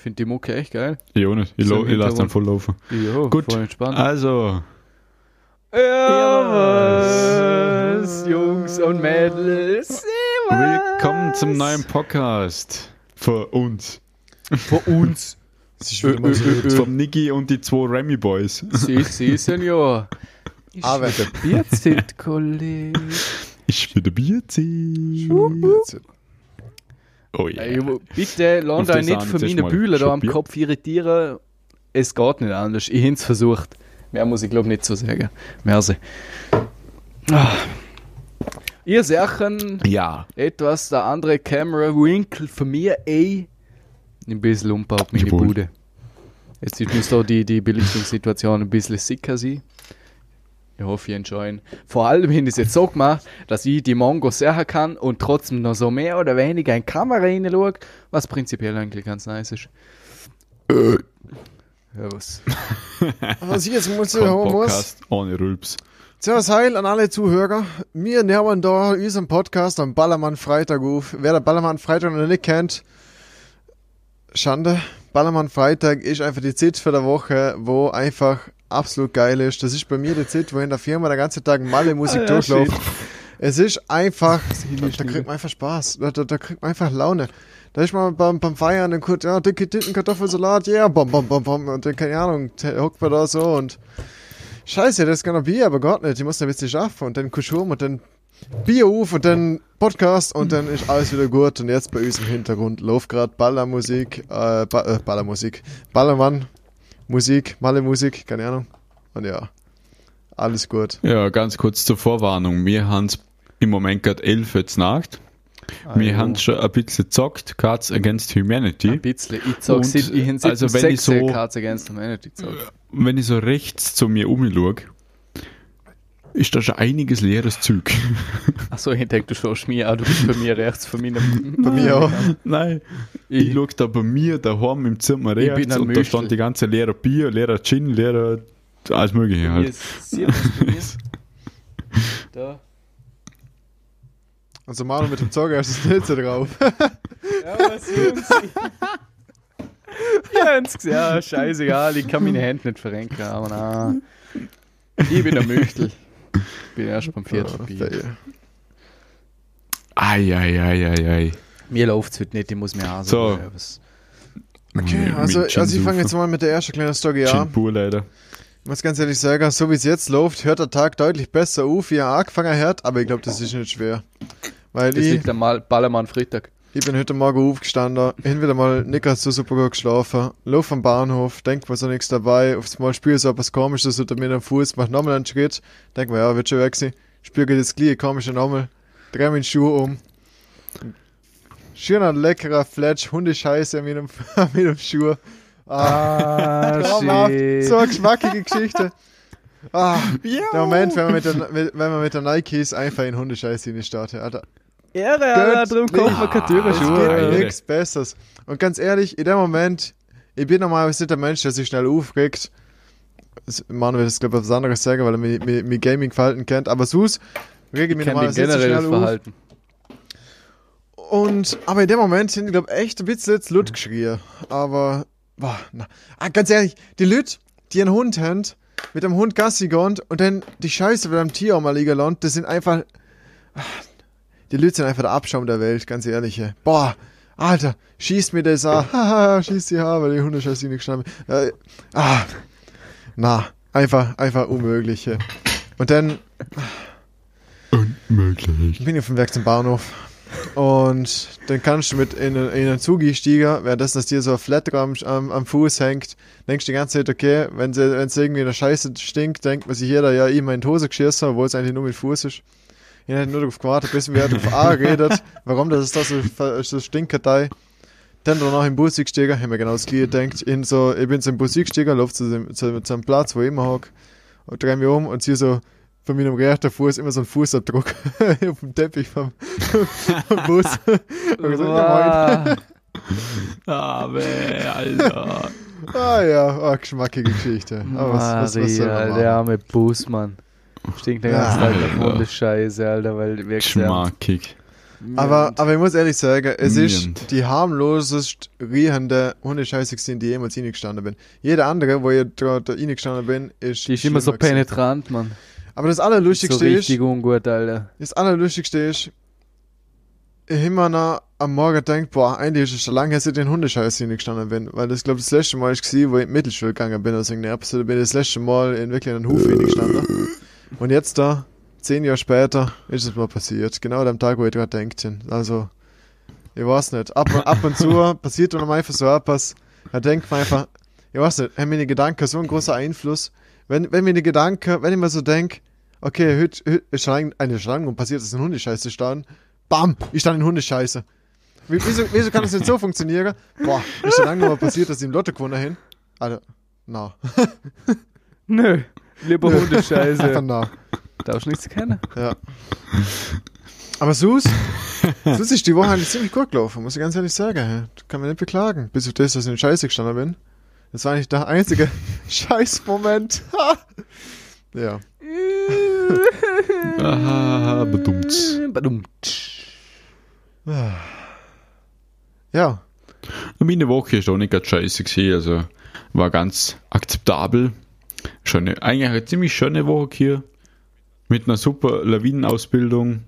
finde die Mucke echt geil. Ich auch nicht. Ich, So ich lasse dann voll laufen. Jo, Gut. voll entspannt. Also, Ja, was, Jungs und Mädels. Willkommen zum neuen Podcast. Für uns. Von uns. Ö, ö, ö. Vom Niki und die zwei Remy Boys. Sie, Sie, Senior. Ist Aber- wieder Bierzeit, Kollege. Ich bin der Bierzi. Oh ja. Ey, bitte, Auf lasst euch nicht von meinen Bühlen da am. Kopf irritieren. Es geht nicht anders. Ich habe es versucht. Mehr muss ich glaube nicht so sagen. Merci. Ah. Ihr seht Ja. etwas der andere Camera Winkel von mir, ey, ein bisschen umbaut meine. Bude. Jetzt ist- muss da die, die Belichtungssituation ein bisschen sicker sein. Ich hoffe, ihr enjoyen. Vor allem habe ich es jetzt so gemacht, dass ich die Mongo sehen kann und trotzdem noch so mehr oder weniger in die Kamera reinschaue, was prinzipiell eigentlich ganz nice ist. Ja, was? Was ich jetzt muss, hören muss. Ohne Rülps. Servus Heil an alle Zuhörer. Wir nehmen da unseren Podcast am Ballermann Freitag auf. Wer der Ballermann Freitag noch nicht kennt, Schande. Ballermann Freitag ist einfach die Zeit für der Woche, wo einfach absolut geil ist. Das ist bei mir die Zeit, wo in der Firma den ganzen Tag Malle Musik Ah, ja, durchläuft. shit. Es ist einfach, da, kriegt man einfach Spaß. Da, da, da kriegt man einfach Laune. Da ist man beim, beim Feiern und kurz, ja, dicke Titten, Kartoffelsalat, ja, yeah, bom, bom, bom, bom. Und dann, keine Ahnung, hockt man da so und Scheiße, das kann ein Bier, aber Gott nicht. Ich muss da ein bisschen schaffen und dann Kuschum und dann Bier auf und dann Podcast und dann ist alles wieder gut. Und jetzt bei uns im Hintergrund läuft gerade Ballermusik, äh, ba äh, Ballermusik, Ballermann, Musik, Malle Musik, keine Ahnung. Und ja, alles gut. Ja, ganz kurz zur Vorwarnung. Wir haben im Moment gerade 11 jetzt Nacht. Wir haben schon ein bisschen gezockt, Cards Against Humanity. Ein bisschen. Ich Und, seit ich also wenn ich so- Cards Against Humanity gesagt. Wenn ich so rechts zu mir umschaue, ist da schon einiges leeres Zeug. Achso, ich denke, du schaust mir an, du bist bei mir rechts von meinem. Bei mir auch. Nein. Ich, Ich, schaue da bei mir daheim im Zimmer Ich bin rechts und da Müschel. stand die ganze leere Bier, leerer Gin, leerer alles mögliche Hier halt. ist bei mir. Da. Und so Manu mit dem Zocker ist das nicht so drauf. Ja, was Jungs? Gesehen. Ja, scheißegal, ich kann meine Hände nicht verrenken, aber na. Ich bin der Möchtel. Bin erst beim vierten Bier. Fail. Eieieiei. Mir läuft's heute nicht, ich muss mir auch So. Okay, also, also ich fange jetzt mal mit der ersten kleinen Story an. pur leider. Ich muss ganz ehrlich sagen, so wie es jetzt läuft, hört der Tag deutlich besser auf, wie er angefangen hat, aber ich glaube, das ist nicht schwer. Weil Das ich, liegt am Mal- Ballermann Freitag. Ich bin heute Morgen aufgestanden, hin wieder mal nicht ganz so super gut geschlafen, lauf am Bahnhof, denk mir so nichts dabei, aufs Mal spüre so etwas komisches unter mir am Fuß, mach nochmal einen Schritt, denk mir, ja, wird schon weg sein, spüre das gleiche komische nochmal, dreh meinen Schuh um. Schöner, leckerer Fletch, Hundescheiße an meinem, an meinem Schuh. Ah, traumhaft. So eine geschmackige Geschichte. Ah, der Moment, wenn man mit der, mit- wenn man mit der Nikes einfach in Hundescheiße in die startet. Alter, Ehre, Alter, drum kommt man keine Türen es Schuhe. nichts Besseres. Und ganz ehrlich, in dem Moment, ich bin normalerweise nicht der Mensch, der sich schnell aufregt. Das- Manuel das glaube ich was anderes sagen, weil er mein, mein, mein Gaming-Verhalten kennt. Aber sus rege ich Ich mich normalerweise nicht so schnell auf. Verhalten. Und, aber in dem Moment sind glaube echt ein bisschen jetzt Lut geschrien. Aber, boah, na. Ah, ganz ehrlich, die Lüt, die einen Hund haben, mit dem Hund Gassi gehen und dann die Scheiße mit dem Tier auch mal liegen lassen, das sind einfach, ah, die Lüt sind einfach der Abschaum der Welt, ganz ehrlich. Boah, Alter, schießt mir das an, haha, schießt die Haare, weil die Hundescheiße nicht geschnappt äh, Ah, na, einfach, einfach unmöglich. Und dann, Unmöglich. ich bin auf dem Weg zum Bahnhof. Und dann kannst du mit in, in einen Zug einsteigen, währenddessen dass dir so ein Flatter am, am, Fuß hängt, denkst du die ganze Zeit, okay, wenn es irgendwie eine Scheiße stinkt, denkt man sich jeder, ja, ich in die Hose geschissen, obwohl es eigentlich nur mit Fuß ist. Ich hätte nur darauf gewartet, bis wir auf A redet, warum das ist das so, so stinkt. Dann danach im Bus gestiegen, haben wir genau das gleiche gedacht. In so, ich bin so im Bus gestiegen, laufe zu, dem- zu, zu einem Platz, wo ich immer hocke, und drehe mich um und sehe so von meinem rechten Fuß immer so einen Fußabdruck auf dem Teppich vom, vom Bus. Und gesagt, ja. Ah, weh, Alter. Ah ja, ah, geschmackige Geschichte. Aber was, was, was Maria, machen? der arme Busmann. Stinkt der ganze. Tag nach Hundescheiße, Alter, weil wir Geschmackig. Aber, aber ich muss ehrlich sagen, es Niemand. ist die harmlosest riechende Hundescheiße gewesen, die ich jemals reingestanden bin. Jeder andere, wo ich da, reingestanden bin, ist Die ist immer so gewesen. penetrant, Mann. Aber das So Allerlustigste ist, richtig ungut, Alter. das Allerlustigste ist, ich immer noch am Morgen denkt, boah, eigentlich ist es schon lange, her, seit ich in Hundescheiße reingestanden bin. Weil das, glaube ich, das letzte Mal ist gewesen, wo ich in die Mittelschule gegangen bin, also irgendeine Episode, bin ich das letzte Mal in wirklich einen Hof reingestanden. Und jetzt da, zehn Jahre später, ist es mal passiert. Genau an dem Tag, wo ich gerade denkt. Also, ich weiß nicht. Ab, ab und zu passiert dann einfach so etwas. Da denkt man einfach, ich weiß nicht, haben meine Gedanken so einen großen Einfluss. Wenn, wenn meine Gedanken, wenn ich mir so denke, okay, heute, heute ist eine Schlange und passiert, dass ein Hundescheiße stand, bam, ich stand in Hundescheiße. Wie, wieso, wieso kann das nicht so funktionieren? Boah, ist schon lange mal passiert, dass ich im Lotto gewonnen hin. Alter, na. Nö. Lieber Einfach Hundescheiße. na. Darfst nichts kennen. Ja. Aber Sus, Sus ist die Woche eigentlich ziemlich gut gelaufen, muss ich ganz ehrlich sagen. hä. Da kann man nicht beklagen. Bis auf das, dass ich in Scheiße gestanden bin. Das war eigentlich der einzige Scheißmoment. ja. Aha, bedummt. Badum. Ja. Meine Woche ist auch nicht ganz scheiße gewesen, also war ganz akzeptabel. Schöne, eigentlich eine ziemlich schöne Woche hier. Mit einer super Lawinenausbildung.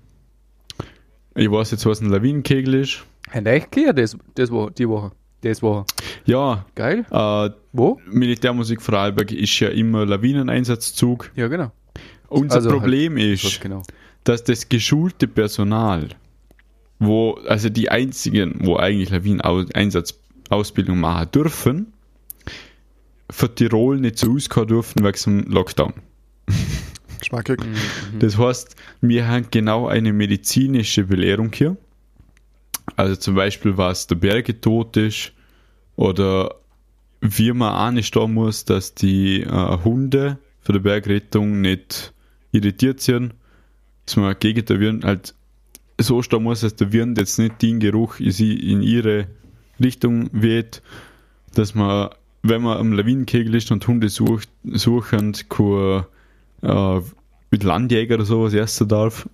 Ich weiß jetzt, was ein Lawinenkegel ist. Die echt gehört, das, das Woche, die Woche? Das Woche. Ja, Geil. äh, Wo? Militärmusik Vorarlberg ist ja immer Lawineneinsatzzug. Ja, genau. Unser Also halt- Problem Was ist, genau. dass das geschulte Personal, wo, also die einzigen, wo eigentlich Lawineneinsatzausbildung machen dürfen, für Tirol nicht so auskommen dürfen wegen dem Lockdown. Geschmackig. Mhm. Das heißt, wir haben genau eine medizinische Belehrung hier. Also zum Beispiel, was der Berge tot ist oder wie man auch nicht da muss, dass die äh, Hunde für die Bergrettung nicht irritiert sind, dass man gegen den Wind halt so stehen muss, dass der Wind jetzt nicht den Geruch in ihre Richtung weht, dass man, wenn man am Lawinenkegel ist und Hunde sucht, suchen, kein äh, mit Landjäger oder sowas essen darf.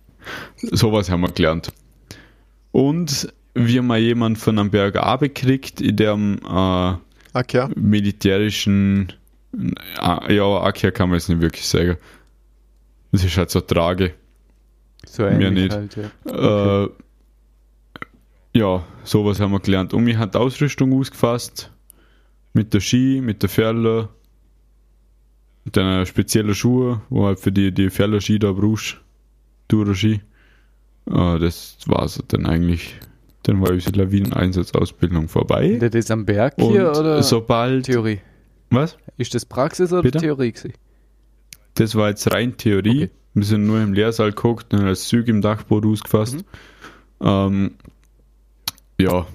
sowas haben wir gelernt. Und wie man jemand von einem Berg abkriegt, in dem äh, ja. militärischen, äh, ja, Akia kann man jetzt nicht wirklich sagen. Das ist halt so Trage. So ähnlich nicht. halt, ja. Äh, ja, sowas haben wir gelernt. Und mir hat die Ausrüstung ausgefasst. Mit der Ski, mit der Ferle, mit einer speziellen Schuhe, wo halt für die, die Ferle Ski da brauchst. Dura-Ski. Äh, das war's dann eigentlich. Dann war unsere Lawineneinsatzausbildung vorbei. Das ist am Berg Und hier oder sobald. Theorie? Was? Ist das Praxis oder Bitte? Theorie gewesen? Das war jetzt rein Theorie. Okay. Wir sind nur im Lehrsaal geguckt und als Züge im Dachboot ausgefasst. Mhm. Ähm, ja.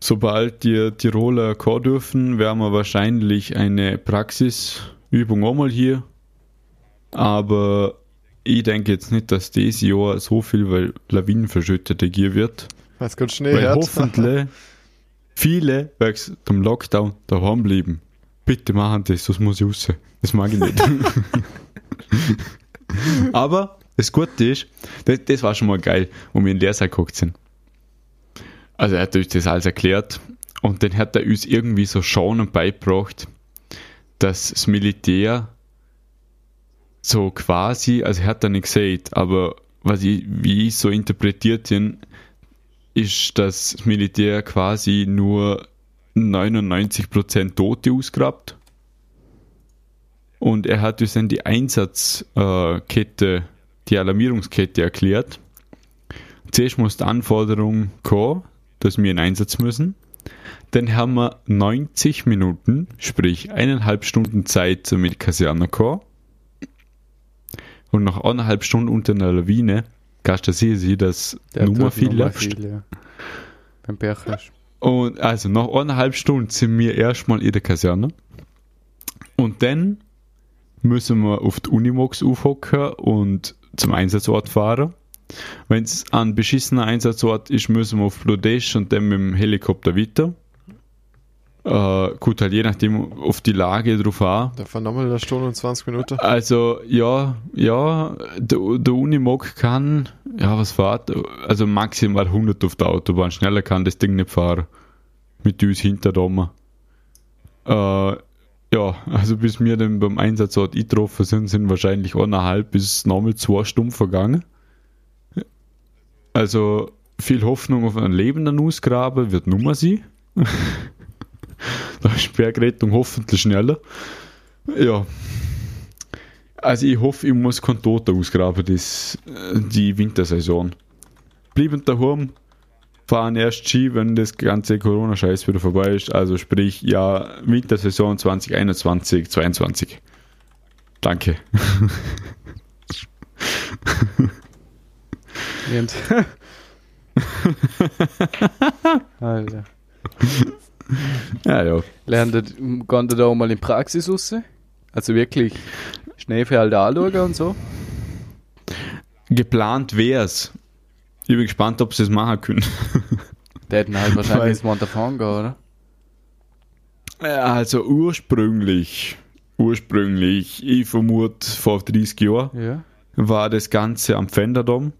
Sobald die Tiroler kommen dürfen, werden wir wahrscheinlich eine Praxisübung auch mal hier. Aber ich denke jetzt nicht, dass dieses Jahr so viel weil Lawinenverschüttete gehen wird. Weil es gerade Schnee Weil hoffentlich viele wegen dem Lockdown daheim bleiben. Bitte machen das, das muss ich raus. Das mag ich nicht. Aber das Gute ist, das, das war schon mal geil, wo wir in den Lehrsaal geguckt sind. Also er hat uns das alles erklärt und dann hat er uns irgendwie so schonend beigebracht, dass das Militär so quasi, also er hat er nicht gesagt, aber was ich, wie ich so interpretiert bin, ist, dass das Militär quasi nur 99% Tote ausgrabt. Und er hat uns dann die Einsatzkette, die Alarmierungskette erklärt. Zuerst muss die Anforderung kommen, dass wir in Einsatz müssen. Dann haben wir 90 Minuten, sprich eineinhalb Stunden Zeit zum kommen. Und nach eineinhalb Stunden unter einer Lawine kannst du sehen, dass Der hat viel Nummer läuft. ja. Beim Berg hast. Und also nach eineinhalb Stunden sind wir erstmal in der Kaserne. Und dann müssen wir auf die Unimox aufhocken und zum Einsatzort fahren. Wenn es ein beschissener Einsatzort ist, müssen wir auf Blodesch und dann mit dem Helikopter weiter. Äh, gut, halt je nachdem auf die Lage drauf an. Da fahren nochmal eine Stunde und 20 Minuten. Also, ja, ja, der, der Unimog kann, ja, was fährt? Also maximal 100 auf der Autobahn. Schneller kann das Ding nicht fahren. Mit uns hinter da. Äh, ja, also bis wir dann beim Einsatzort eingetroffen sind, sind wahrscheinlich eineinhalb bis nochmal zwei Stunden vergangen. Also viel Hoffnung auf einen lebenden Ausgraben wird Nummer sein. da ist Bergrettung hoffentlich schneller. Ja. Also ich hoffe, ich muss keinen Toten ausgraben, das, die Wintersaison. Bleiben daheim, fahren erst Ski, wenn das ganze Corona-Scheiß wieder vorbei ist. Also sprich, ja, Wintersaison 2021, 2022. Danke. Und Alter. Ja, ja. Lernt ihr, da auch mal in Praxis raus? Also wirklich Schneefeld anschauen und so? Geplant wär's. Ich bin gespannt, ob sie es machen können. Der hätten halt wahrscheinlich ins Montafon gehen, oder? Also ursprünglich, ursprünglich, ich vermute vor 30 Jahren, Ja. war das Ganze am Pfänderdom.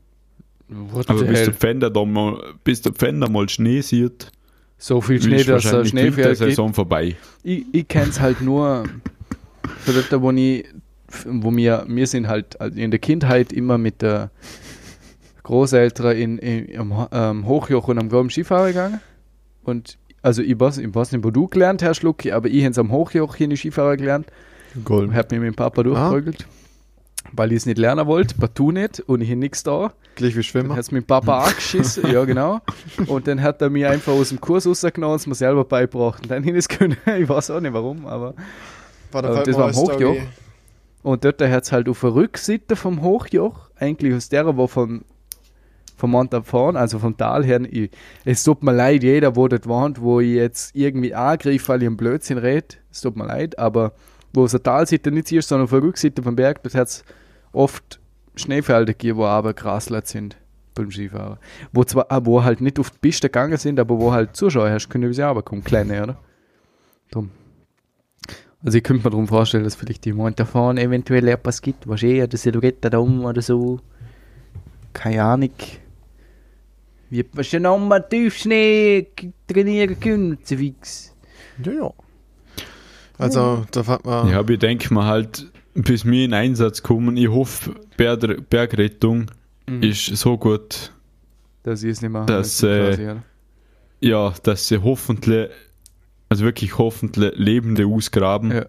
What Aber the bis der hell? Pfänderdom, mal- bis der Pfänder mal Schnee sieht, So viel Schnee, ist dass er wahrscheinlich die Schneefeld gibt. Wintersaison vorbei. Ich, ich kenne es halt nur dort, wo ich, wo wir, wir sind halt in der Kindheit immer mit der Großeltern in, in, am ähm, Hochjoch und am Groben Skifahren gegangen. Und also ich weiß, ich weiß nicht, wo du gelernt hast, Lucky, aber ich habe es am Hochjoch hier in die Skifahrer gelernt. Gold. Hab mich mit dem Papa durchgeprügelt. Weil ich es nicht lernen wollte, partout nicht, und ich habe nichts da. Gleich wie Dann Schwimmer. hat es mit Papa angeschissen, ja genau. Und dann hat er mir einfach aus dem Kurs rausgenommen und es mir selber beigebracht. Und dann hin es können. Ich weiß auch nicht warum, aber. War aber fällt das war am Hochjoch. Und dort hat es halt auf der Rückseite vom Hochjoch, eigentlich aus der, wo von vom Montafon, also vom Tal her, ich, es tut mir leid, jeder, wo dort wohnt, wo ich jetzt irgendwie angreife, weil ich einen Blödsinn rede, es tut mir leid, aber wo es eine Talseite nicht ist, sondern auf der Rückseite vom Berg, dort hat es oft Schneefelder gegeben, wo aber Grasland sind beim Skifahren. Wo zwar, ah, wo halt nicht auf die Piste gegangen sind, aber wo halt Zuschauer hast, können sie aber kommen, kleine, oder? Drum. Also ich könnte mir darum vorstellen, dass vielleicht die Montafon eventuell etwas gibt, was eh, oder Silhouette da um oder so. Keine Ahnung. Wie man schon nochmal Tiefschnee trainieren können, so fix. Ja, ja. Also, da fährt man. Ja, aber ich denke mal halt, bis wir in Einsatz kommen, ich hoffe, Berg Bergrettung Mhm. ist so gut, Dass ich es nicht machen Das, möchte, äh, quasi, ja, dass sie hoffentlich, also wirklich hoffentlich Lebende ausgraben. Ja.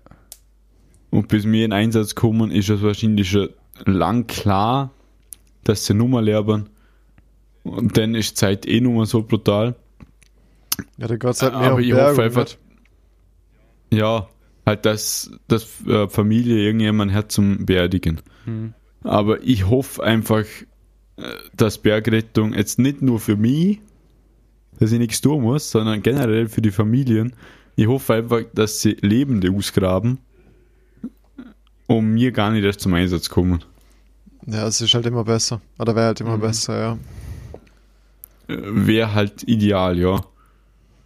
Und bis wir in Einsatz kommen, ist es wahrscheinlich schon lang klar, dass sie Nummer lernen. Und dann ist die Zeit eh nur so brutal. Ja, da geht's halt mehr Aber ich Berg hoffe einfach, nicht- ja, halt, dass, dass äh, Familie irgendjemand hat zum Beerdigen. Mhm. Aber ich hoffe einfach, äh, dass Bergrettung jetzt nicht nur für mich, dass ich nichts tun muss, sondern generell für die Familien. Ich hoffe einfach, dass sie Lebende ausgraben, um mir gar nicht erst zum Einsatz kommen. Ja, es ist halt immer besser. Oder wäre halt immer Mhm. besser, ja. Wäre halt ideal, ja.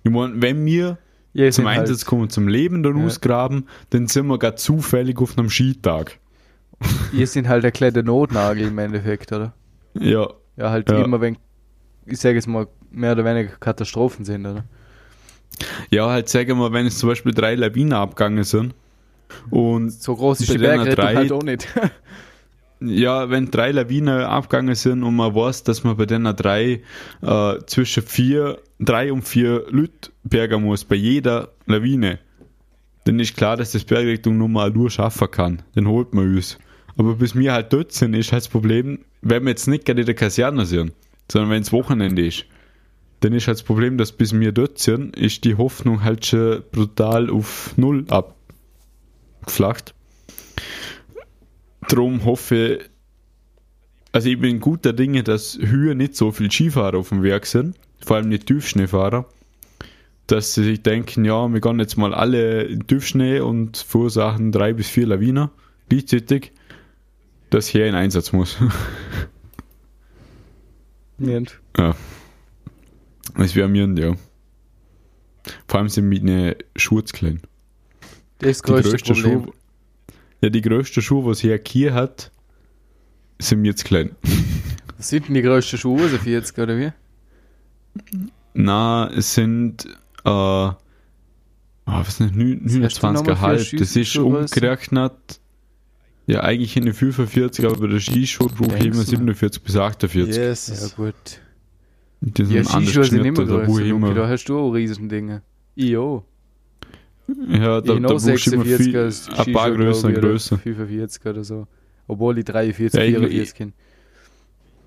Ich meine, wenn wir Ja, zum sind halt- Einsatz kommen, zum Lebenden Ja. ausgraben, dann sind wir gerade zufällig auf einem Skitag. Ihr sind halt ein kleiner Notnagel im Endeffekt, oder? Ja, Ja, halt Ja. immer, wenn, ich sage jetzt mal, mehr oder weniger Katastrophen sind, oder? ja, halt sagen wir, wenn es zum Beispiel drei Lawinen abgegangen sind und So groß ist die Bergrettung drei- halt auch nicht. Ja, wenn drei Lawinen abgegangen sind und man weiß, dass man bei den drei äh, zwischen vier, drei und vier Leute bergen muss, bei jeder Lawine, dann ist klar, dass das Bergrichtung nur mal nur schaffen kann. Dann holt man uns. Aber bis wir halt dort sind, ist halt das Problem, wenn wir jetzt nicht gerade in der Kaserne sind, sondern wenn es Wochenende ist, dann ist halt das Problem, dass bis wir dort sind, ist die Hoffnung halt schon brutal auf Null abgeflacht. Drum hoffe also ich bin guter Dinge, dass Höhe nicht so viel Skifahrer auf dem Werk sind, vor allem nicht Tiefschneefahrer, dass sie sich denken, ja, wir gehen jetzt mal alle in Tiefschnee und verursachen drei bis vier Lawinen gleichzeitig, dass hier in Einsatz muss. Nicht. ja. Das wäre mir, ja. Vor allem sind meine Schuhe zu klein. Das ist das Die größte. Schuhe, ja, die größte Schuhe, was hier hier hat, sind mir zu klein. Was sind denn die größten Schuhe, so 40 oder wie? Na, es sind, äh, oh, was ist nicht, Was hast du nochmal 29er für halb. Schuh- Das ist umgerechnet, ja, eigentlich eine 45, aber bei der Skischuhe brauche ich immer du? 47 bis 48. Ja, Yes. gut. Die Ja, sind anders Skischuhe sind immer größer, immer, da hast du auch riesen Dinge. Ich auch. ja, da, Ich da noch brauche ich immer 46 viel, ein paar größer. 45 oder so. Obwohl ich 43, Ja, ich- 44 kenne.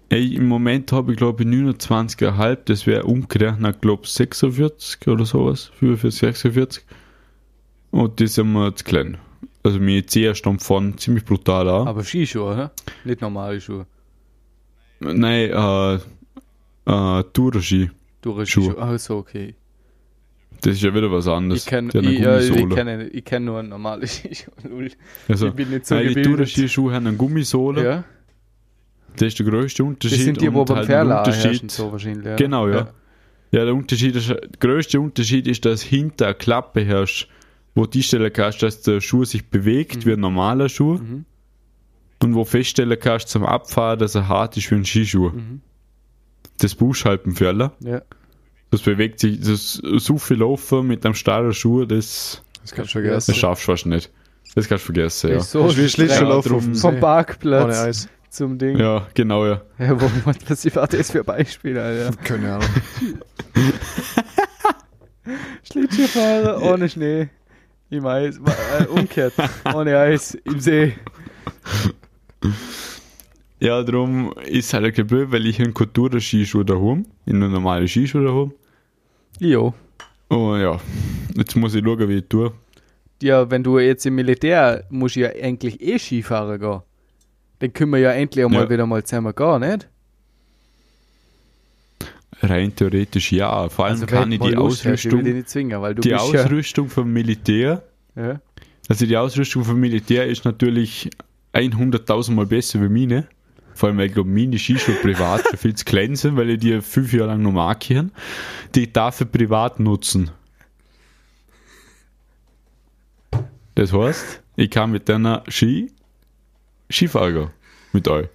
Ey, im Moment habe ich glaube ich 29,5, das wäre umgerechnet, glaube ich 46 oder sowas, 45, 46. Und die sind mir zu klein. Also meine Zehe stammt von ziemlich brutal an. Aber Skischuhe, hä? Nicht normale Schuhe. Nein, äh, äh, Tour-Ski. Durch Schuhe. Skischuhe. Ach so, okay. Das ist ja wieder was anderes. Ich kenne Die ich, ja, ich Gummisohle. kenn, ich kenn nur normale Skischuhe. Also, ich bin nicht so nein, die gebildet. Tour-Ski-Schuhe haben eine Gummisohle. Ja, Das ist der größte das Unterschied. sind die, wo und beim halt Unterschied- so wahrscheinlich. Ja. Genau, ja. Ja, der Unterschied ist, der größte Unterschied ist, dass hinter eine Klappe hast, wo die stellen kannst, dass der Schuh sich bewegt wie ein normaler Schuh Mhm. und wo feststellen kannst zum Abfahren, dass er hart ist wie ein Skischuh. Mhm. Das brauchst du halt im Feller. Ja. Das bewegt sich, das so viel Laufen mit einem starren Schuh, das, Das kannst du Ja, vergessen. das schaffst du fast nicht. Das kannst du vergessen, ja. Ist so Das ist wie. Schlittschuhlaufen Ja, auf dem drum- Vom. Parkplatz Ohne Eis. Zum Ding. Ja, genau, ja. Ja, wo, was war das für ein Beispiel, Alter? Keine Ahnung. Schlittschuhfahrer ohne Schnee. Im Eis. Äh, umgekehrt. ohne Eis im See. Ja, darum ist halt ein bisschen blöd, weil ich einen Kultur-Skischuh daheim, in einen normalen Skischuh daheim. Jo. Und ja, jetzt muss ich schauen, wie ich tue. Ja, wenn du jetzt im Militär musst du ja eigentlich eh Skifahren gehen. Dann können wir ja endlich einmal Ja. wieder mal zusammen gehen, nicht? Rein theoretisch ja. Vor allem Also kann ich die Lust hast, Ich Ausrüstung, nicht zwingen, weil du die Ausrüstung vom Militär, ja, ja. also die Ausrüstung vom Militär ist natürlich 100.000 Mal besser wie meine. Vor allem, weil ich glaube, meine Skischuhe privat schon viel zu klein sind, weil ich die fünf Jahre lang noch markieren. Die darf ich privat nutzen. Das heißt, ich kann mit deiner Ski Skifahren gehen. Mit euch.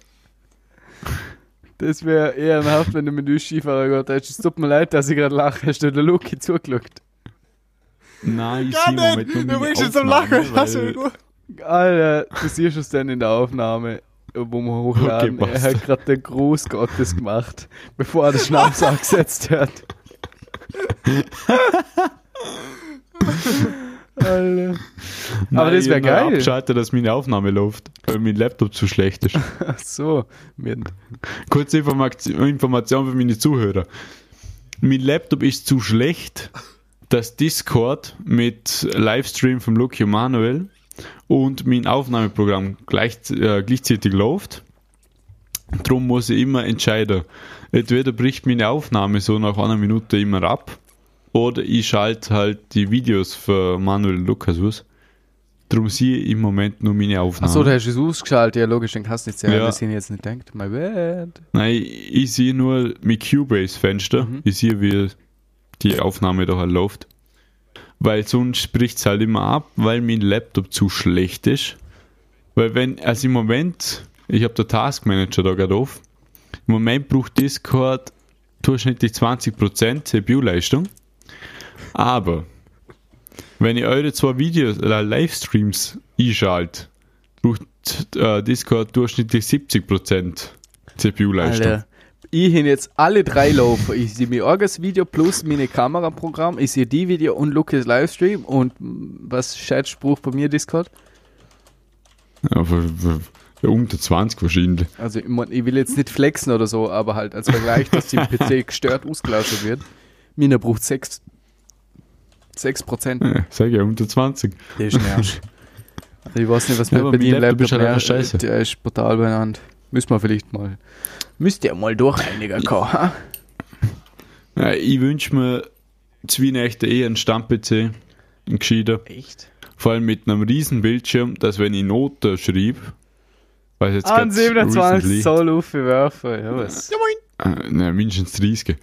Das wäre ehrenhaft, wenn du mit uns Skifahren gehst. hättest. Es tut mir leid, dass ich gerade lache. Hast du der Luki zugeschaut? Nein, ich sehe nur du bringst jetzt zum Aufnahme, Lachen. Alter, du siehst es dann in der Aufnahme, wo wir hochladen. Okay, er hat gerade den Gruß Gottes gemacht, bevor er den Schnaps angesetzt hat. Alter. Aber das ich wär hab noch geil. Abschalten, dass meine Aufnahme läuft, weil mein Laptop zu schlecht ist. Ach so. Kurze Information, für meine Zuhörer. Mein Laptop ist zu schlecht, dass Discord mit Livestream vom Lucky Manuel und mein Aufnahmeprogramm gleich, äh, gleichzeitig läuft. Darum muss ich immer entscheiden. Entweder bricht meine Aufnahme so nach einer Minute immer ab oder ich schalte halt die Videos für Manuel Lukas aus. Darum sehe ich im Moment nur meine Aufnahme. Achso, da hast es ausgeschaltet. Ja, logisch, dann kannst du nicht sehen, Ja. dass ich jetzt nicht denkt. My bad. Nein, ich sehe nur mit Cubase-Fenster. Mhm. Ich sehe, wie die Aufnahme da halt läuft. Weil sonst bricht es halt immer ab, weil mein Laptop zu schlecht ist. Weil wenn, also im Moment, ich habe den Taskmanager da gerade auf. Im Moment braucht Discord durchschnittlich 20% CPU-Leistung. Aber wenn ihr eure zwei Videos oder Livestreams einschalte, braucht äh, Discord durchschnittlich 70% CPU-Leistung. Ich habe jetzt alle drei laufen. Ich sehe mein Orgas Video plus meine Kameraprogramm. Ich sehe die Video und Lukas Livestream. Und was scheiß Spruch bei mir Discord? Aber ja, unter 20 wahrscheinlich. Also ich, mein, ich will jetzt nicht flexen oder so, aber halt als Vergleich, dass die PC gestört ausgelaufen wird. Mina braucht 6 6%. Ja, sag ja, unter 20. Der ist nervig. Also ich weiß nicht, was Ja, bei im Laptop Laptop ist halt scheiße. Der ist brutal benannt. Müssen wir vielleicht mal. Müsst ihr mal durch einiger ha? Ja, ich wünsche mir zwei Nächte eh einen Stand-PC, einen gescheiter. Echt? Vor allem mit einem riesen Bildschirm, dass wenn ich Noten schreibe, weil jetzt An ganz 27 recently- Zoll aufwerfen. Ja, was? Äh, ne, mindestens 30.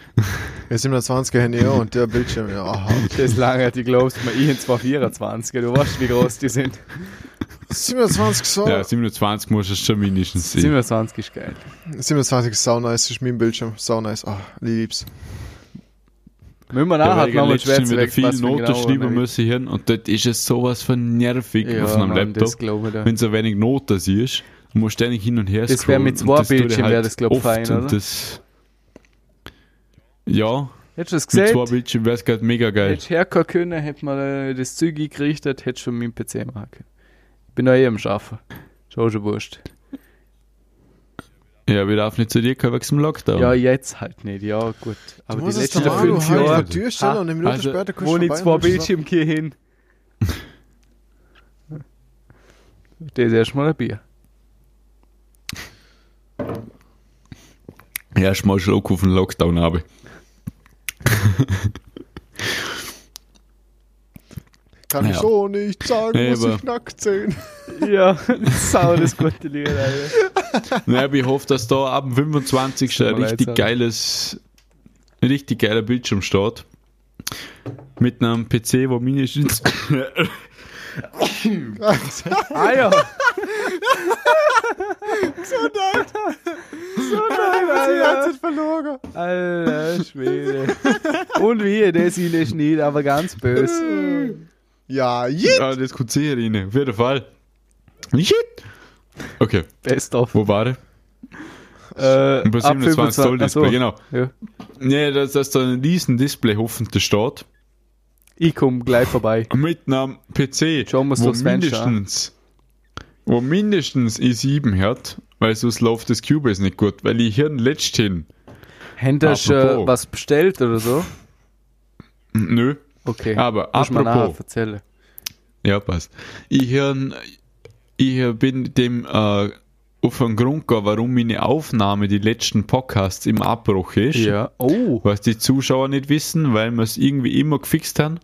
Ja, 27er haben ja und der Bildschirm, ja, aha. Das lange, die glaubst mir, ich in 224. Du weißt, wie groß die sind. 27 so. Ja, 27 muss es schon mindestens sein. 27 ist geil. 27 ist sau nice, ist mein Bildschirm. Sau nice. Ah, lieb's. Müssen wir Ja, nachher weil nochmal ich schwer wieder viel wir Noten genau schreiben müssen hier und dort ist es sowas von nervig Ja, auf einem Mann, Laptop. glaube ich. Wenn du so wenig Noten siehst, du musst ständig hin und her Das wär scrollen mit zwei Bildschirmen wär das, glaub oft fein, oder? Ja, Hättest du das mit zwei gesehen? Bildschirmen wäre es gerade mega geil. Hättest herkommen können, hätte man äh, das Zeug eingerichtet, hättest du schon meinen PC machen können. Ich bin noch eh am Schaffen. Schon schon wurscht. Ja, wir darf nicht zu dir kommen wegen dem Lockdown. Ja, jetzt halt nicht, ja gut. Aber die musst es letzten doch fünf Jahre, halt die Tür stellen Ha, und eine Minute also, später kommst wo du ich vorbei zwei Bildschirme hier hin. Das ist erstmal ein Bier. Erst mal Schluck auf den Lockdown habe. Kann ich Ja. so nicht sagen, Nee, muss ich nackt sehen. Ja, sau das gute Lied, Alter. Naja, ich hoffe, dass da ab dem 25. Tut ein leid, richtig geiles, ein richtig geiler Bildschirm steht. Mit einem PC, wo mindestens Ah ja. Die ganze Zeit verloren. Alter Schwede. Und wie, das ist nicht, aber ganz böse. Ja, je. Ja, das kommt sicher rein. Auf jeden Fall. Shit. Okay, Best of. wo war er? Äh, Über 27 Zoll Display, Achso, genau. Ja. Nee, dass, dass da ein riesen Display hoffentlich steht. Ich komme gleich vorbei. Mit einem PC, Schauen wir's wo an. mindestens, wo mindestens i7 hat, weil sonst läuft das Cubase nicht gut. Weil ich hier letzthin, Hättest du äh, was bestellt oder so? nö, Okay. aber nachher apropos, erzählen. ja passt. Ich, hier, ich bin dem äh, auf einen Grund gegangen, warum meine Aufnahme, die letzten Podcasts im Abbruch ist. Ja. Oh. Was die Zuschauer nicht wissen, weil wir es irgendwie immer gefixt haben.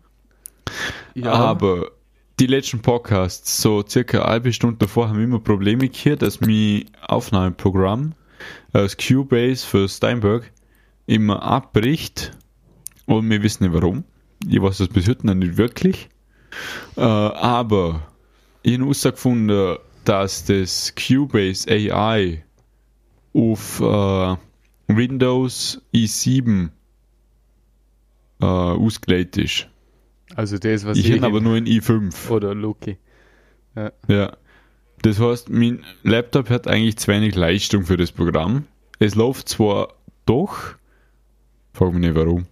Ja. Aber die letzten Podcasts, so circa eine halbe Stunde davor, haben immer Probleme gehabt, dass mein Aufnahmeprogramm aus Cubase für Steinberg immer abbricht und wir wissen nicht warum. Ich weiß das bis heute noch nicht wirklich. Äh, aber ich habe herausgefunden, dass das Cubase AI auf äh, Windows i7 äh, ausgelegt ist. Also das, was Ich ich aber nur in i5. Oder Luki. Ja. Das heißt, mein Laptop hat eigentlich zu wenig Leistung für das Programm. Es läuft zwar doch, frag mich nicht warum,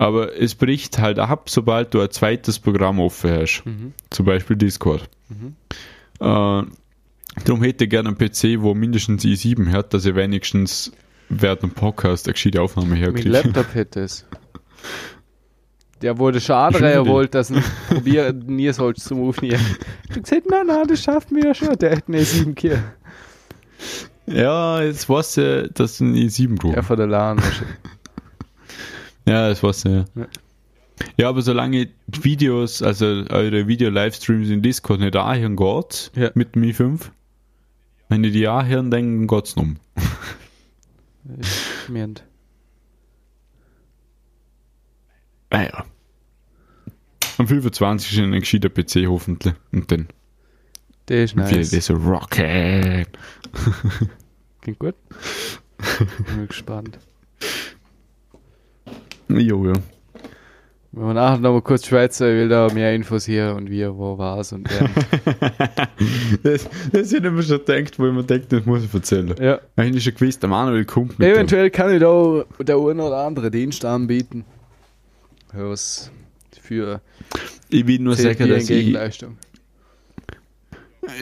aber es bricht halt ab, sobald du ein zweites Programm offen hast. Mhm. Zum Beispiel Discord. Äh, darum hätte ich gerne einen PC, wo mindestens i7 hat, dass ich wenigstens während dem Podcast eine gescheite Aufnahme Mein herkriege. Laptop hätte es. Der wurde schade, Schon wieder. wollte das nicht probieren, nie sollst zum Aufnehmen. Ich hab gesagt, nein, nein, das schafft mir ja schon. Der hat eine 7 Kier. Ja, jetzt weißt du, dass du ein i7 brauchst. Ja, von der LAN wahrscheinlich. Ja, das war's ja. Ja. Ja, aber solange Videos, also eure Video-Livestreams in Discord nicht anhören geht, Ja. mit Mi 5, wenn ihr die anhören, dann geht's um. Ich meint. Naja. Am 25. ist ein gescheiter PC hoffentlich. Und dann Der ist nice. wird so Rocket. Klingt gut. Bin gespannt. Jo, ja. Wenn wir nachher nochmal kurz schwätzen, ich will da mehr Infos hier und wie, wo war's und wer. Das, das hätte ich mir schon gedacht, wo ich mir denkt, das muss ich erzählen. ja. Eigentlich schon gewusst, der Manuel kommt mit dem. Eventuell kann ich da der eine oder andere Dienst anbieten. Was für Ich will nur sagen, dass ich... Gegenleistung.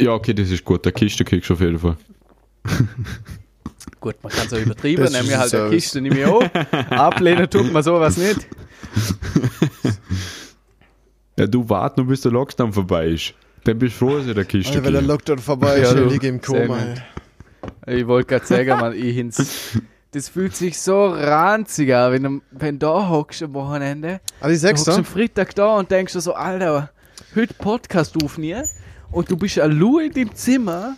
Ja, okay, das ist gut. Der Kiste kriegst du auf jeden Fall. Gut, man kann es auch übertrieben, Das nehmen wir halt eine. Kiste, nehme ich auch. Ablehnen tut man sowas nicht. Ja, du wart nur bis der Lockdown vorbei ist. Dann bist du froh, dass ich der Kiste Alter, wenn der. Lockdown vorbei Ja, ist, du. dann liege ich im Koma. Ich wollte gerade sagen, man, ich hin's. Das fühlt sich so ranzig an, wenn du wenn du da hockst am Wochenende. Du sechs hockst da? am Freitag da und denkst dir so, Alter, heute Podcast aufnehmen und du bist allein in dem Zimmer,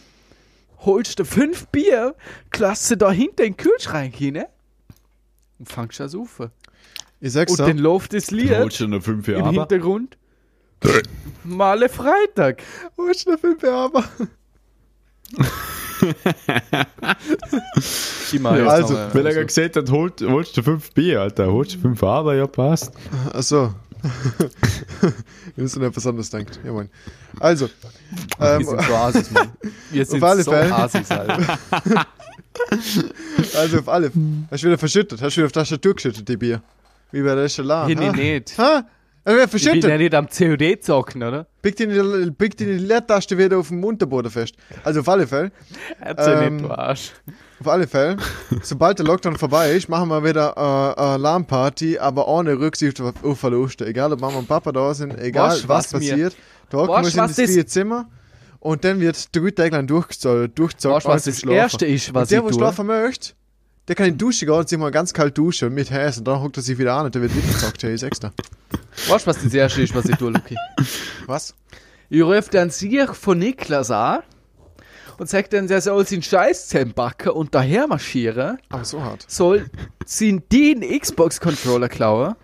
holst dir fünf Bier, klasse da hinter in den Kühlschrank hin Und fangst an zu saufen. Ich sag's Und dann läuft das Lied holst du noch fünf im Jahre. aber. Hintergrund. Male Freitag. Wo ist der Film aber? Immer Ja, also, Weil er gerade gesagt hat, holt, holst du fünf Bier, Alter. Holst du fünf aber, ja, passt. Achso. Wir müssen etwas anderes denkt. Ja, Mann. Also, Wir ähm, sind so Asis, Mann. Wir sind alle so Fälle. Asis, Alter. also auf alle. Hast du wieder verschüttet? Hast du wieder auf die Tastatur geschüttet, die Bier? Wie bei der Chalan? Hier nicht, nicht. Er wird Ich bin ja nicht am COD zocken, oder? Biegt in die, die Leertaste wieder auf dem Unterboden fest. Also auf alle Fälle. Erzähl Ähm, nicht, du Arsch. Auf alle Fälle. Sobald der Lockdown vorbei ist, machen wir wieder äh, eine Alarmparty, aber ohne Rücksicht auf, Verluste. Egal, ob Mama und Papa da sind, egal Weißt, was, was passiert. Da hocken wir in das vier Zimmer und dann wird drei Tage lang durchgezahlt, durchgezockt. Weißt du, was das Schlafen. Erste ist, was und der, ich wo tue? schlafen möchte, der kann in die Dusche gehen und sich mal ganz kalt duschen mit Häs und dann hockt er sich wieder an und der wird wieder gezockt. Hey, sechs da. Weißt du, was das Erste ist, was ich tue, Luki? Was? Ich rufe dann sich von Niklas an und sag dann, der soll seinen Scheiß zusammenbacken und daher marschieren, Aber so hart. soll sie den Xbox-Controller klauen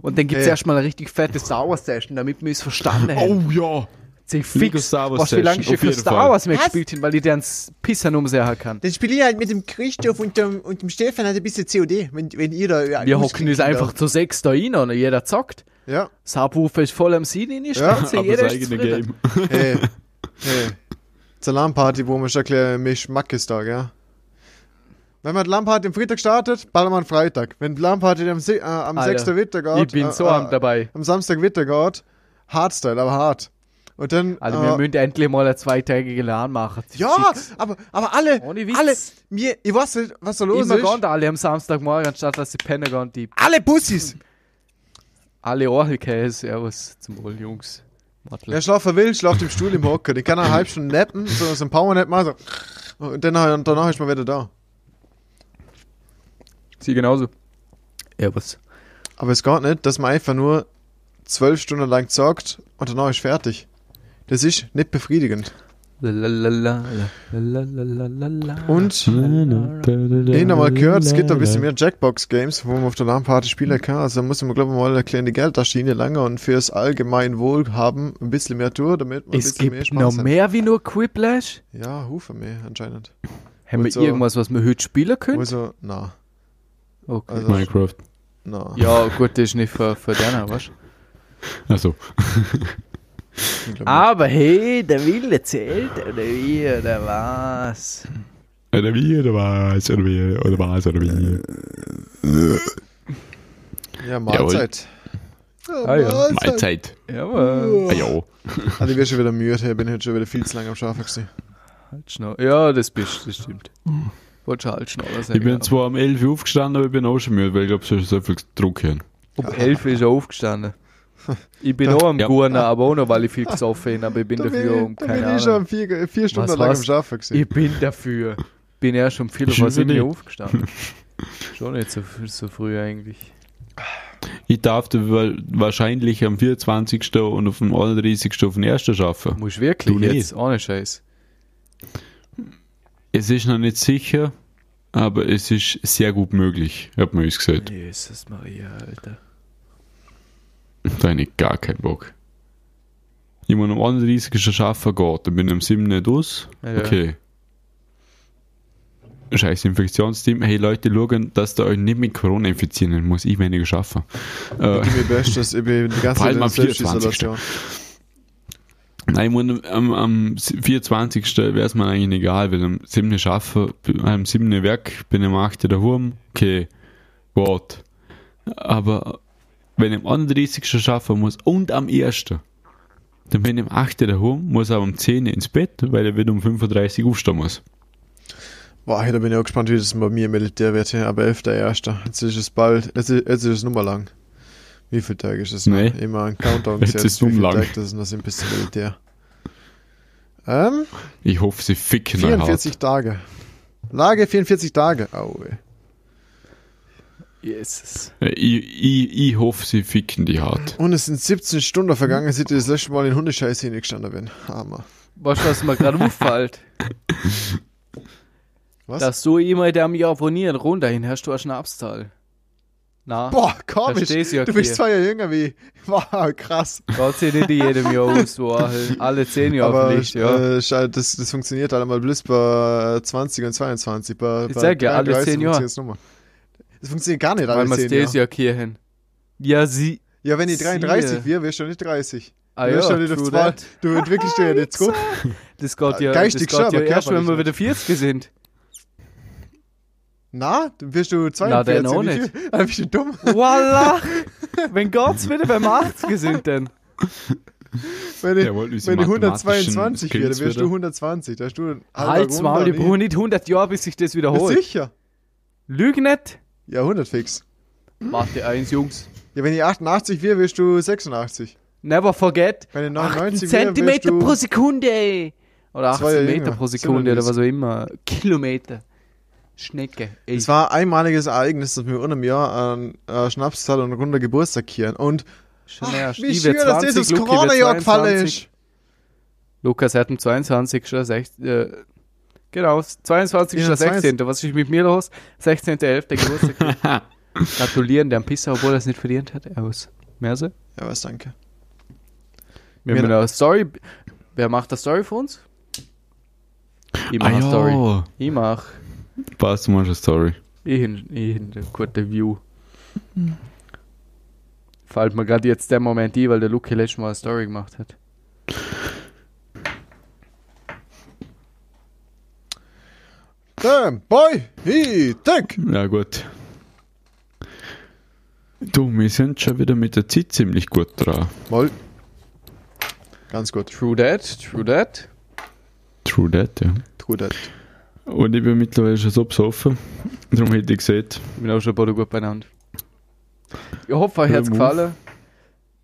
und dann gibt's Ey. erstmal eine richtig fette Star Wars-Session, damit wir es verstanden haben. Oh ja. Sie fix, Star Wars was wie lange schon für Star. Wars mehr gespielt habe, weil ich dann Pisser umsehen kann. Dann spiele ich halt mit dem Christoph und dem, und dem Stefan halt ein bisschen COD, wenn, wenn ihr da. Ja, Wir hocken uns einfach zu sechs da rein und jeder zockt. Ja. Subwoofer ist voll am Sinn in die Ja, Aber jeder das ist eigene. Game. Hey. hey. Zur Alarmparty, wo man schon ein bisschen Schmack ist da, gell? Wenn man die Alarmparty am Freitag startet, ballern wir am Freitag. Wenn die Alarmparty am, äh, am Alter, 6. Witter geht, Ich bin äh, so äh, am dabei. am Samstag Witter geht, Hardstyle, aber hart. Und dann. Also äh, wir müssen endlich mal eine zweitägige LAN machen. ja, aber, aber alle, Ohne Witz. alle, mir, ich weiß nicht, was da los Immer ist. gehen da alle am Samstagmorgen, anstatt dass sie pennen gehen, die Alle Bussis. alle Orgelkäse, servus zum Wohl, Jungs. Mottl. Wer schlafen will, schlaft im Stuhl im Hocker. Die kann eine halbe Stunde nappen, so, so ein Powernap machen, so. Und dann, und danach ist man wieder da. Sie genauso. Servus. Aber es geht nicht, dass man einfach nur zwölf Stunden lang zockt und danach ist fertig. Das ist nicht befriedigend. Und ich habe mal gehört, es gibt ein bisschen mehr Jackbox-Games, wo man auf der LAN-Party spielen kann. Also da muss man, glaube ich, mal eine kleine Geldmaschine länger und fürs allgemein Wohlhaben ein bisschen mehr tun, damit man ein Es bisschen mehr gibt noch hat. mehr wie nur Quiplash. Ja, Hufe mehr anscheinend. Haben wir so- irgendwas, was wir heute spielen können? Also, na, Okay. also, Minecraft. na. Ja, gut, das ist nicht für, für den, weißt du? Also. ich glaub Aber hey, der Wille zählt, oder wie, oder was? Oder wie, oder was, oder wie, oder was, oder wie. Ja, Mahlzeit. Ah ja, Mahlzeit. Jawohl. Ah, ja. Also ich bin schon wieder müde, ich bin heute schon wieder viel zu lange am Schafen gewesen. Halt schnell. Ja, das bist das stimmt. Wollte schon halt schneller sagen. Ich bin zwar um 11 Uhr aufgestanden, aber ich bin auch schon müde, weil ich glaube, schon so viel Druck haben. Um 11 ist er aufgestanden. Ich bin auch am Ja. Gurnen, aber auch noch, weil ich viel gesoffen habe, aber ich bin Da dafür bin, um da keine bin ich schon Ahnung. vier, vier Stunden Was, lang was? am Schafen gewesen. Ich bin dafür. Bin erst um 4 Bist Uhr sieben aufgestanden. Schon nicht so, so früh eigentlich. Ich darf da wa- wahrscheinlich am 24. und auf dem 31. auf den 1. schaffen. Muss ich wirklich Du nicht. jetzt, ohne Scheiß. Es ist noch nicht sicher, aber es ist sehr gut möglich, hat man uns gesagt. Jesus Maria, Alter. Da habe ich gar keinen Bock. Ich muss am 31. schon schaffen geht, dann bin ich am 7. nicht aus. Ja, ja. Okay. Scheiß Infektionsteam. Hey Leute, schauen, dass ihr euch nicht mit Corona infizieren, muss ich weniger schaffen. Äh, Ich gebe mir Bestes, ich bin die ganze Zeit in am Selbstisolation. Nein, ich muss am, am 24. wäre es mir eigentlich egal, weil am 7. schaffen, am 7. Werk bin ich am 8. daheim, okay, what. Aber wenn ich am 31. schaffen muss und am 1. dann bin ich am 8. daheim, muss aber um 10 ins Bett, weil ich wieder um 35 aufstehen muss. Boah, da bin ich auch gespannt, wie das bei mir im Militär wird. Aber 11.1. Jetzt ist es bald, jetzt ist, jetzt ist es nummer lang. Wie viele Tage ist es noch? Nee. Immer ein Countdown Jetzt gesetzt, ist wie um viele lang. Tage das noch sind bis zum Militär. Ähm, Ich hoffe, sie ficken euch 44 Tage. Lage 44 Tage. Au, ey. Jesus. Ich, ich, ich hoffe, sie ficken die hart. Und es sind 17 Stunden vergangen, seit ich das letzte Mal in Hundescheiße hingestanden bin. Hammer. Weißt du, was mir gerade auffällt? Was? Dass du immer der mich abonnieren runterhin hast du eine Schnapszahl. Na, Boah, komisch. Ja, du bist zwei Jahre jünger wie. Wow, krass. geht sich nicht in jedem Jahr aus, so alle zehn Jahre Aber vielleicht, ja. äh, das, das funktioniert halt mal bloß bei 20 und 22. Bei, Ich bei sag ja, alle 33 zehn Jahre. Das funktioniert gar nicht Weil man 10 das Jahre. ja hier hin. Ja, sie. Ja, wenn ich Siehe. 33 wäre, wärst du nicht 30. Ah du, ja, schon nicht auf true zwei, that. du entwickelst dich ja nicht zurück. Das geht ja, Geistig das geht schon, ja erst, wenn wir wieder 40 sind. Na, dann wirst du Na, 42. dann auch nicht. Dann bist du dumm. Voila! wenn geht's wieder beim 80 sind, dann. Wenn ich, Jawohl, wenn ich mathematischen 122 wäre, dann wärst du wieder. 120. Da hast du Tag Maul, ich brauche nicht 100 Jahre, bis sich das wiederholt. ich- Sicher. Lüg nicht. Ja, 100 fix. Warte eins, Jungs. Ja, wenn ich 88 wäre, wirst du 86. Never forget. Wenn ich 18 99 wäre, wirst Zentimeter pro Sekunde. Oder Zwei 18 Jahre Meter pro Sekunde oder 97. was auch immer. Kilometer. Schnecke. Ey. Es war ein einmaliges Ereignis, dass wir unter einem Jahr einen äh, Schnapszahl und runder Geburtstag kehren. Und Schon ach, erst. wie schön, werd dass das 20, aufs Corona-Jahr gefallen 22. ist. Lukas hat am 22. schon 16. Äh, genau, 22. Ja, 16. Was ist mit mir los? 16.11. Geburtstag. Gratulieren, der Pisser, obwohl er es nicht verdient hat. Aus Merse. Ja, was, danke. Wir haben eine Story. Wer macht das Story für uns? Ich mach Ah eine Story. Ich mach. passt, du machst eine Story. Ich hin, ich hin, eine gute View. Fällt mir gerade jetzt der Moment ein, weil der Luki letztes Mal eine Story gemacht hat. Damn, boy, he, dick. Ja, gut. Du, wir sind schon wieder mit der Zeit ziemlich gut dran. Wohl. Ganz gut. True that, true that. True that, ja. True that. Und ich bin mittlerweile schon so besoffen. Darum hätte ich gesagt, Ich bin auch schon beide gut beieinander. Ich hoffe, euch hat's Move. gefallen.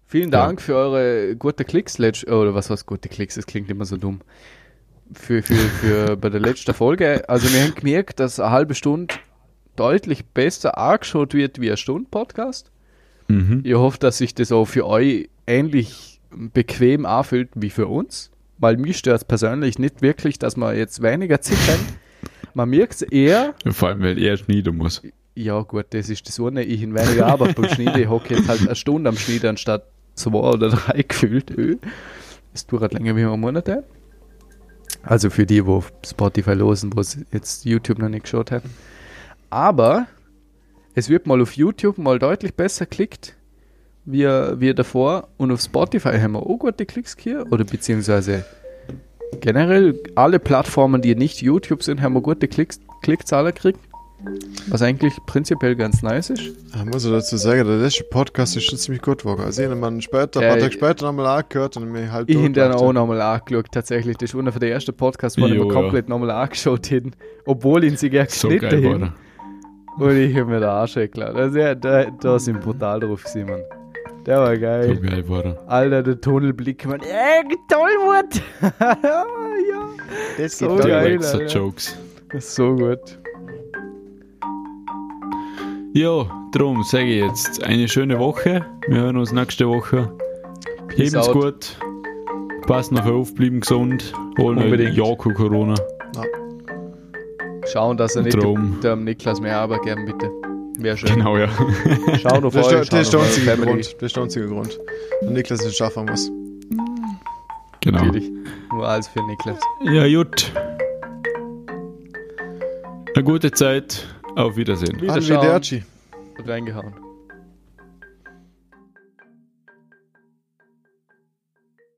Vielen Ja. Dank für eure gute Klicks. Oder was heißt gute Klicks? Das klingt immer so dumm. Für, für, für bei der letzten Folge. Also wir haben gemerkt, dass eine halbe Stunde deutlich besser angeschaut wird wie eine Stunde Podcast. mhm. Ich hoffe, dass sich das auch für euch ähnlich bequem anfühlt wie für uns. Weil mich stört es persönlich nicht wirklich, dass wir jetzt weniger zittern. Man merkt es eher, vor allem, weil er schneiden muss. ja gut, das ist das eine, ich in weniger Arbeit beim Schneiden. Ich hocke jetzt halt eine Stunde am Schneiden anstatt zwei oder drei gefühlt. Das dauert länger wie ein Monat. Also für die, wo Spotify losen, wo es jetzt YouTube noch nicht geschaut haben. Aber es wird mal auf YouTube mal deutlich besser geklickt wie, wie davor. Und auf Spotify haben wir auch gute Klicks hier. Oder beziehungsweise generell alle Plattformen, die nicht YouTube sind, haben wir gute Klicks, Klickzahlen gekriegt. Was eigentlich prinzipiell ganz nice ist. Ich muss ich dazu sagen, der letzte Podcast ist schon ziemlich gut geworden. Also ich habe ihn später, ein Ja, paar Tage ich- später nochmal angehört und mich halt Ich habe dann auch ja. nochmal angeschaut, tatsächlich. Das ist einer von der ersten Podcasts, wo ich mir ja. komplett nochmal angeschaut hätten. Obwohl ihn sie gerne So geschnitten geil hätten. er. Und ich habe mir den Arsch geklaut. Also ja, da, da sind brutal drauf gewesen, Mann. Der war So geil. geil war er. Alter, der Tunnelblick, man. Ey, Tollwut! ja, Das So geil. geil. Alter. Jokes. das ist so gut. Ja, darum sage ich jetzt eine schöne Woche. Wir hören uns nächste Woche. Out. gut. Passt noch auf, bleiben gesund. Holen Unbedingt. euch Jaco Corona. Schauen, dass er nicht Drum. dem Niklas mehr Arbeit geben, bitte. Wäre schön. Genau, ja. Schauen auf Das, euch, das ist der auf einzige. Grund. Das ist der einzige Grund. Der Niklas es schaffen muss. genau. Natürlich. Nur alles für Niklas. Ja, gut. Eine gute Zeit. Auf Wiedersehen. Wiederschauen. Arrivederci. Reingehauen.